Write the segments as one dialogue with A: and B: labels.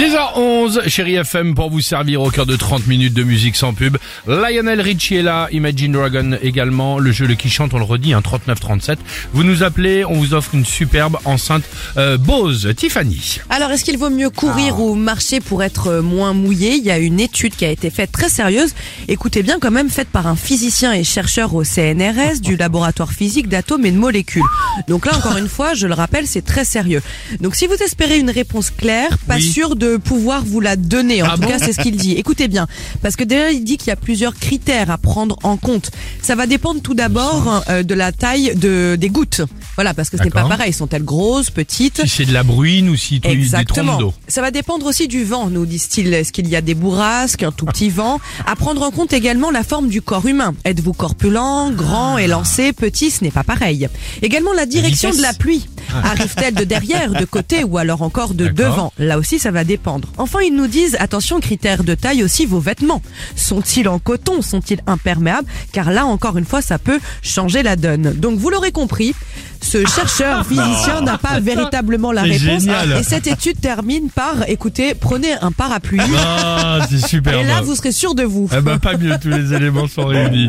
A: 6h11, chérie FM pour vous servir au cœur de 30 minutes de musique sans pub. Lionel Richie est là, Imagine Dragon également, le jeu Le Qui Chante, on le redit, un 39-37. Vous nous appelez, on vous offre une superbe enceinte euh, Bose. Tiffany.
B: Alors, est-ce qu'il vaut mieux courir
A: Ah.
B: ou marcher pour être euh, moins mouillé? Il y a une étude qui a été faite très sérieuse, écoutez bien quand même, faite par un physicien et chercheur au CNRS du laboratoire physique d'atomes et de molécules. Donc là, encore une fois, je le rappelle, c'est très sérieux. Donc si vous espérez une réponse claire, pas
A: Oui.
B: sûr de pouvoir vous la donner. En
A: Ah
B: tout
A: bon
B: cas, c'est ce qu'il dit. Écoutez bien, parce que déjà, il dit qu'il y a plusieurs critères à prendre en compte. Ça va dépendre tout d'abord euh, de la taille de, des gouttes. Voilà, parce que ce n'est pas pareil. Sont-elles grosses, petites
A: Si c'est de la bruine ou si tu des
B: Exactement.
A: d'eau.
B: Ça va dépendre aussi du vent, nous disent-ils. Est-ce qu'il y a des bourrasques, un tout petit vent? À prendre en compte également la forme du corps humain. Êtes-vous corpulent, grand, élancé, petit? Ce n'est pas pareil. Également la direction de la pluie. Arrive-t-elle de derrière, de côté ou alors encore de devant? Là aussi, ça va dépendre. Enfin, ils nous disent, attention, critère de taille aussi, vos vêtements. Sont-ils en coton? Sont-ils imperméables? Car là, encore une fois, ça peut changer la donne. Donc, vous l'aurez compris, ce chercheur physicien n'a pas véritablement la
A: C'est
B: réponse.
A: génial.
B: Et cette étude termine par, écoutez, prenez un parapluie.
A: Ah, c'est super.
B: Et là, vous serez sûr de vous.
A: Eh ben, pas mieux, tous les éléments sont réunis.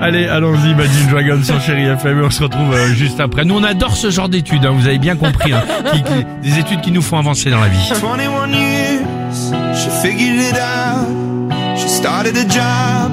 A: Allez, allons-y, Imagine Dragon sur Chérie FM, on se retrouve euh, juste après. Nous, on adore ce genre d'études, hein, vous avez bien compris, hein, qui- qui- des études qui nous font avancer dans la vie.
C: 21 years, she figured it out. She started a job,